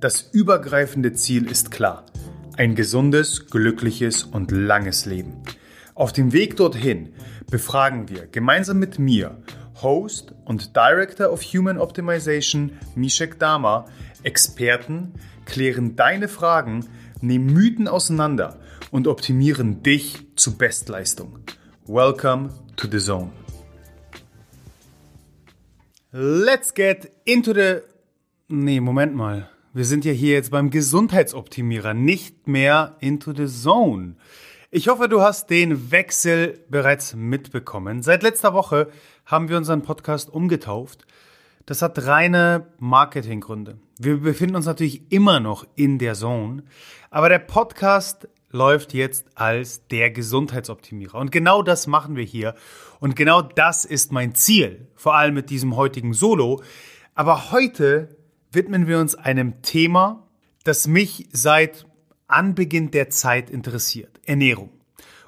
Das übergreifende Ziel ist klar. Ein gesundes, glückliches und langes Leben. Auf dem Weg dorthin befragen wir gemeinsam mit mir, Host und Director of Human Optimization Mishek Dama, Experten, klären deine Fragen, nehmen Mythen auseinander und optimieren dich zu Bestleistung. Welcome to the Zone. Let's get into the. Nee, Moment mal. Wir sind ja hier jetzt beim Gesundheitsoptimierer, nicht mehr into the zone. Ich hoffe, du hast den Wechsel bereits mitbekommen. Seit letzter Woche haben wir unseren Podcast umgetauft. Das hat reine Marketinggründe. Wir befinden uns natürlich immer noch in der Zone, aber der Podcast läuft jetzt als der Gesundheitsoptimierer. Und genau das machen wir hier. Und genau das ist mein Ziel, vor allem mit diesem heutigen Solo. Aber heute widmen wir uns einem Thema, das mich seit Anbeginn der Zeit interessiert. Ernährung.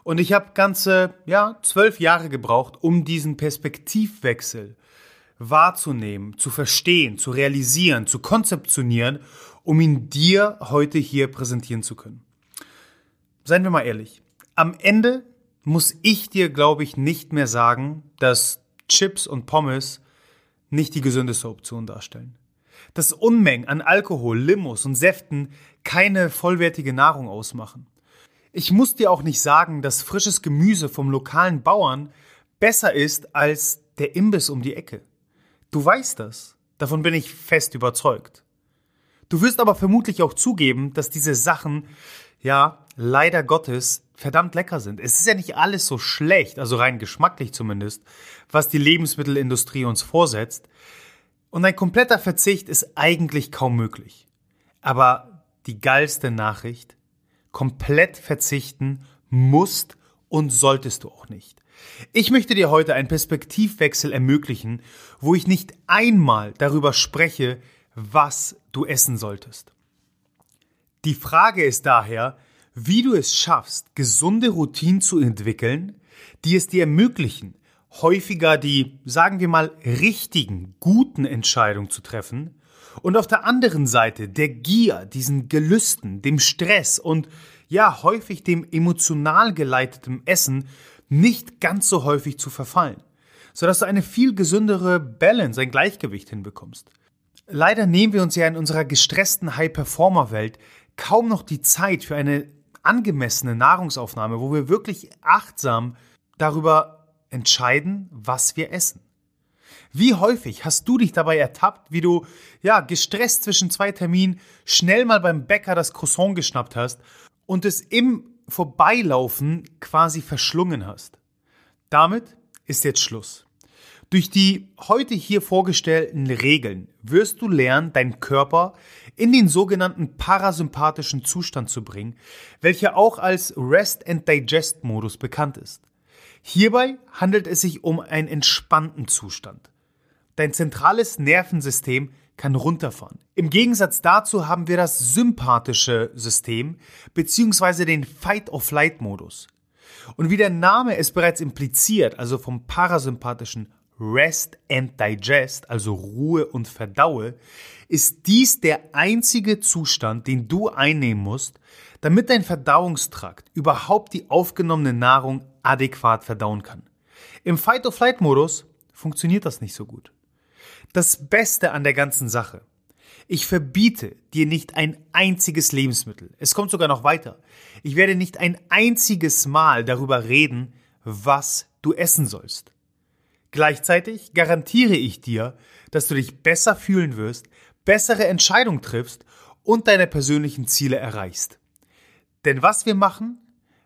Und ich habe ganze, ja, zwölf Jahre gebraucht, um diesen Perspektivwechsel wahrzunehmen, zu verstehen, zu realisieren, zu konzeptionieren, um ihn dir heute hier präsentieren zu können. Seien wir mal ehrlich. Am Ende muss ich dir, glaube ich, nicht mehr sagen, dass Chips und Pommes nicht die gesündeste Option darstellen dass Unmengen an Alkohol, Limos und Säften keine vollwertige Nahrung ausmachen. Ich muss dir auch nicht sagen, dass frisches Gemüse vom lokalen Bauern besser ist als der Imbiss um die Ecke. Du weißt das. Davon bin ich fest überzeugt. Du wirst aber vermutlich auch zugeben, dass diese Sachen, ja, leider Gottes, verdammt lecker sind. Es ist ja nicht alles so schlecht, also rein geschmacklich zumindest, was die Lebensmittelindustrie uns vorsetzt. Und ein kompletter Verzicht ist eigentlich kaum möglich. Aber die geilste Nachricht, komplett verzichten musst und solltest du auch nicht. Ich möchte dir heute einen Perspektivwechsel ermöglichen, wo ich nicht einmal darüber spreche, was du essen solltest. Die Frage ist daher, wie du es schaffst, gesunde Routinen zu entwickeln, die es dir ermöglichen, häufiger die, sagen wir mal, richtigen, guten Entscheidungen zu treffen und auf der anderen Seite der Gier, diesen Gelüsten, dem Stress und ja häufig dem emotional geleiteten Essen nicht ganz so häufig zu verfallen, sodass du eine viel gesündere Balance, ein Gleichgewicht hinbekommst. Leider nehmen wir uns ja in unserer gestressten High-Performer-Welt kaum noch die Zeit für eine angemessene Nahrungsaufnahme, wo wir wirklich achtsam darüber entscheiden, was wir essen. Wie häufig hast du dich dabei ertappt, wie du, ja, gestresst zwischen zwei Terminen schnell mal beim Bäcker das Croissant geschnappt hast und es im Vorbeilaufen quasi verschlungen hast? Damit ist jetzt Schluss. Durch die heute hier vorgestellten Regeln wirst du lernen, deinen Körper in den sogenannten parasympathischen Zustand zu bringen, welcher auch als Rest and Digest Modus bekannt ist. Hierbei handelt es sich um einen entspannten Zustand. Dein zentrales Nervensystem kann runterfahren. Im Gegensatz dazu haben wir das sympathische System bzw. den Fight-of-Flight-Modus. Und wie der Name es bereits impliziert, also vom parasympathischen Rest and Digest, also Ruhe und Verdaue, ist dies der einzige Zustand, den du einnehmen musst, damit dein Verdauungstrakt überhaupt die aufgenommene Nahrung adäquat verdauen kann. Im Fight-of-Flight-Modus funktioniert das nicht so gut. Das Beste an der ganzen Sache. Ich verbiete dir nicht ein einziges Lebensmittel. Es kommt sogar noch weiter. Ich werde nicht ein einziges Mal darüber reden, was du essen sollst. Gleichzeitig garantiere ich dir, dass du dich besser fühlen wirst, bessere Entscheidungen triffst und deine persönlichen Ziele erreichst. Denn was wir machen,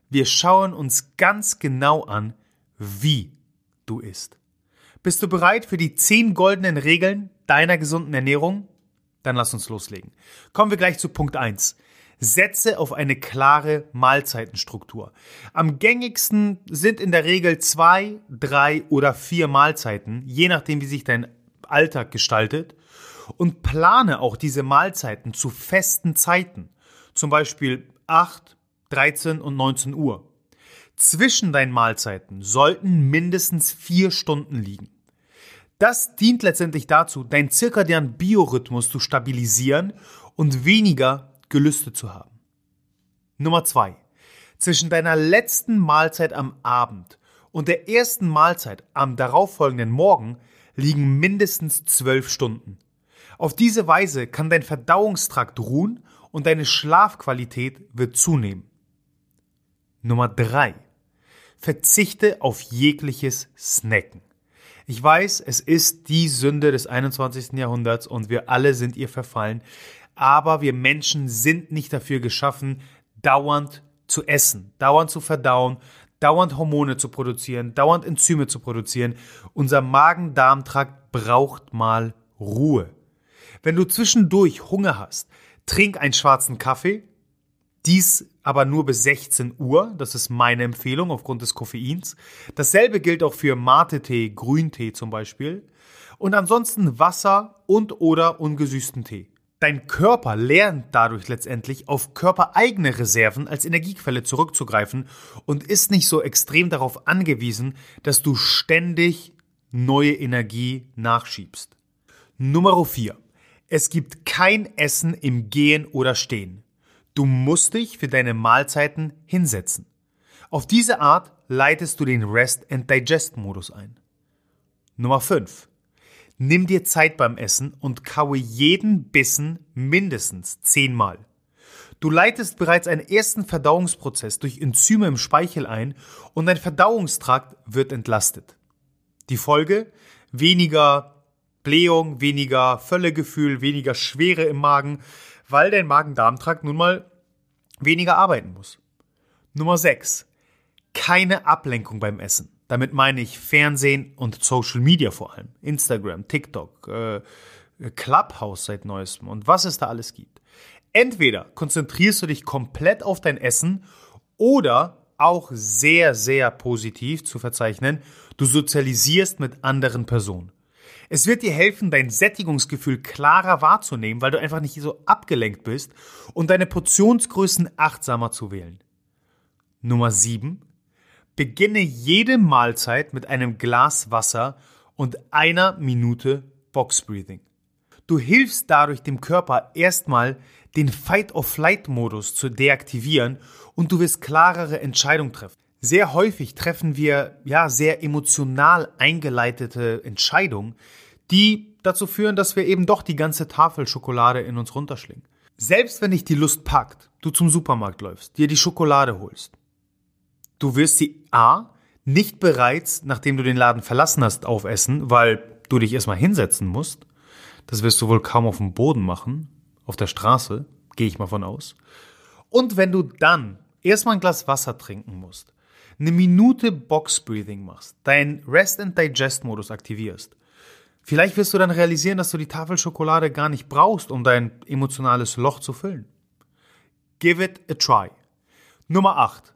wir schauen uns ganz genau an, wie du isst. Bist du bereit für die zehn goldenen Regeln deiner gesunden Ernährung? Dann lass uns loslegen. Kommen wir gleich zu Punkt 1. Setze auf eine klare Mahlzeitenstruktur. Am gängigsten sind in der Regel zwei, drei oder vier Mahlzeiten, je nachdem, wie sich dein Alltag gestaltet. Und plane auch diese Mahlzeiten zu festen Zeiten. Zum Beispiel 8, 13 und 19 Uhr. Zwischen deinen Mahlzeiten sollten mindestens vier Stunden liegen. Das dient letztendlich dazu, deinen zirkadianen Biorhythmus zu stabilisieren und weniger Gelüste zu haben. Nummer zwei: Zwischen deiner letzten Mahlzeit am Abend und der ersten Mahlzeit am darauffolgenden Morgen liegen mindestens zwölf Stunden. Auf diese Weise kann dein Verdauungstrakt ruhen und deine Schlafqualität wird zunehmen. Nummer drei: Verzichte auf jegliches Snacken. Ich weiß, es ist die Sünde des 21. Jahrhunderts und wir alle sind ihr verfallen, aber wir Menschen sind nicht dafür geschaffen, dauernd zu essen, dauernd zu verdauen, dauernd Hormone zu produzieren, dauernd Enzyme zu produzieren. Unser Magen-Darm-Trakt braucht mal Ruhe. Wenn du zwischendurch Hunger hast, trink einen schwarzen Kaffee, dies aber nur bis 16 Uhr. Das ist meine Empfehlung aufgrund des Koffeins. Dasselbe gilt auch für Mate-Tee, Grüntee zum Beispiel. Und ansonsten Wasser und oder ungesüßten Tee. Dein Körper lernt dadurch letztendlich auf körpereigene Reserven als Energiequelle zurückzugreifen und ist nicht so extrem darauf angewiesen, dass du ständig neue Energie nachschiebst. Nummer 4. Es gibt kein Essen im Gehen oder Stehen. Du musst dich für deine Mahlzeiten hinsetzen. Auf diese Art leitest du den Rest and Digest Modus ein. Nummer 5. Nimm dir Zeit beim Essen und kaue jeden Bissen mindestens zehnmal. Du leitest bereits einen ersten Verdauungsprozess durch Enzyme im Speichel ein und dein Verdauungstrakt wird entlastet. Die Folge? Weniger Blähung, weniger Völlegefühl, weniger Schwere im Magen, weil dein Magen-Darm-Trakt nun mal weniger arbeiten muss. Nummer 6. Keine Ablenkung beim Essen. Damit meine ich Fernsehen und Social Media vor allem. Instagram, TikTok, äh, Clubhouse seit neuestem und was es da alles gibt. Entweder konzentrierst du dich komplett auf dein Essen oder auch sehr, sehr positiv zu verzeichnen, du sozialisierst mit anderen Personen. Es wird dir helfen, dein Sättigungsgefühl klarer wahrzunehmen, weil du einfach nicht so abgelenkt bist und deine Portionsgrößen achtsamer zu wählen. Nummer 7. Beginne jede Mahlzeit mit einem Glas Wasser und einer Minute Box Breathing. Du hilfst dadurch dem Körper erstmal, den Fight-of-Flight-Modus zu deaktivieren und du wirst klarere Entscheidungen treffen. Sehr häufig treffen wir ja sehr emotional eingeleitete Entscheidungen, die dazu führen, dass wir eben doch die ganze Tafel Schokolade in uns runterschlingen. Selbst wenn dich die Lust packt, du zum Supermarkt läufst, dir die Schokolade holst, du wirst sie A nicht bereits, nachdem du den Laden verlassen hast, aufessen, weil du dich erstmal hinsetzen musst. Das wirst du wohl kaum auf dem Boden machen, auf der Straße, gehe ich mal von aus. Und wenn du dann erstmal ein Glas Wasser trinken musst, eine Minute Box Breathing machst, deinen Rest and Digest Modus aktivierst, vielleicht wirst du dann realisieren, dass du die Tafel Schokolade gar nicht brauchst, um dein emotionales Loch zu füllen. Give it a try. Nummer 8.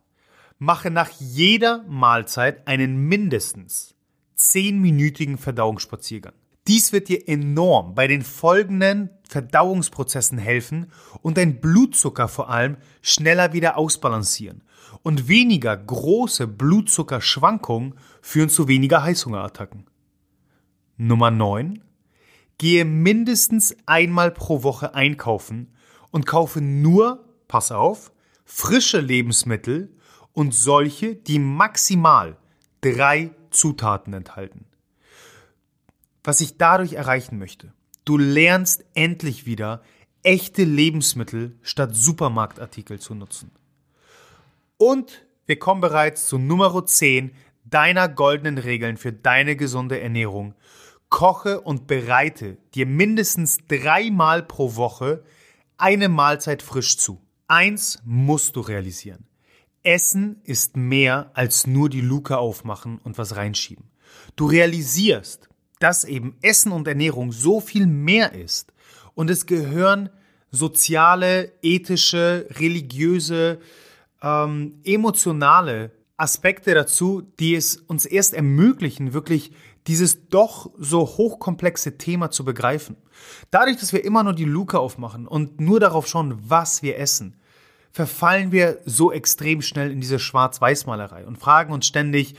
Mache nach jeder Mahlzeit einen mindestens 10-minütigen Verdauungsspaziergang. Dies wird dir enorm bei den folgenden Verdauungsprozessen helfen und dein Blutzucker vor allem schneller wieder ausbalancieren und weniger große Blutzuckerschwankungen führen zu weniger Heißhungerattacken. Nummer 9. Gehe mindestens einmal pro Woche einkaufen und kaufe nur, pass auf, frische Lebensmittel und solche, die maximal drei Zutaten enthalten. Was ich dadurch erreichen möchte, du lernst endlich wieder echte Lebensmittel statt Supermarktartikel zu nutzen. Und wir kommen bereits zu Nummer 10 deiner goldenen Regeln für deine gesunde Ernährung. Koche und bereite dir mindestens dreimal pro Woche eine Mahlzeit frisch zu. Eins musst du realisieren. Essen ist mehr als nur die Luke aufmachen und was reinschieben. Du realisierst, dass eben Essen und Ernährung so viel mehr ist Und es gehören soziale, ethische, religiöse, ähm, emotionale Aspekte dazu, die es uns erst ermöglichen, wirklich dieses doch so hochkomplexe Thema zu begreifen. Dadurch, dass wir immer nur die Luke aufmachen und nur darauf schauen, was wir essen, verfallen wir so extrem schnell in diese Schwarz-Weiß-Malerei und fragen uns ständig,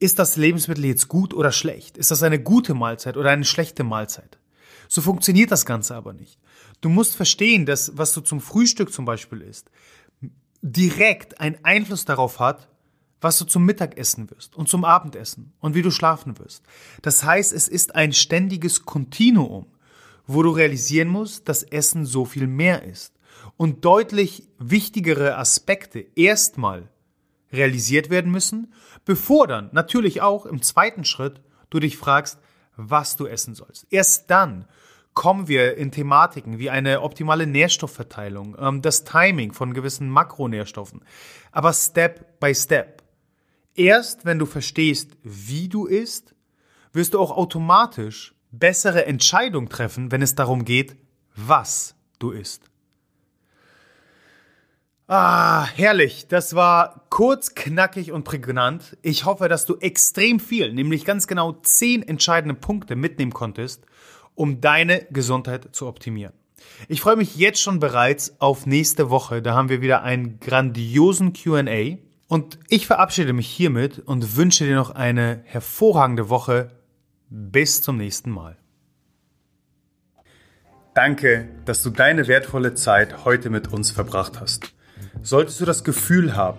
ist das Lebensmittel jetzt gut oder schlecht? Ist das eine gute Mahlzeit oder eine schlechte Mahlzeit? So funktioniert das Ganze aber nicht. Du musst verstehen, dass was du zum Frühstück zum Beispiel isst, direkt einen Einfluss darauf hat, was du zum Mittagessen wirst und zum Abendessen und wie du schlafen wirst. Das heißt, es ist ein ständiges Kontinuum, wo du realisieren musst, dass Essen so viel mehr ist und deutlich wichtigere Aspekte erstmal realisiert werden müssen, bevor dann natürlich auch im zweiten Schritt du dich fragst, was du essen sollst. Erst dann kommen wir in Thematiken wie eine optimale Nährstoffverteilung, ähm, das Timing von gewissen Makronährstoffen, aber Step by Step. Erst wenn du verstehst, wie du isst, wirst du auch automatisch bessere Entscheidungen treffen, wenn es darum geht, was du isst. Ah, herrlich. Das war kurz, knackig und prägnant. Ich hoffe, dass du extrem viel, nämlich ganz genau zehn entscheidende Punkte mitnehmen konntest, um deine Gesundheit zu optimieren. Ich freue mich jetzt schon bereits auf nächste Woche. Da haben wir wieder einen grandiosen QA. Und ich verabschiede mich hiermit und wünsche dir noch eine hervorragende Woche. Bis zum nächsten Mal. Danke, dass du deine wertvolle Zeit heute mit uns verbracht hast. Solltest du das Gefühl haben,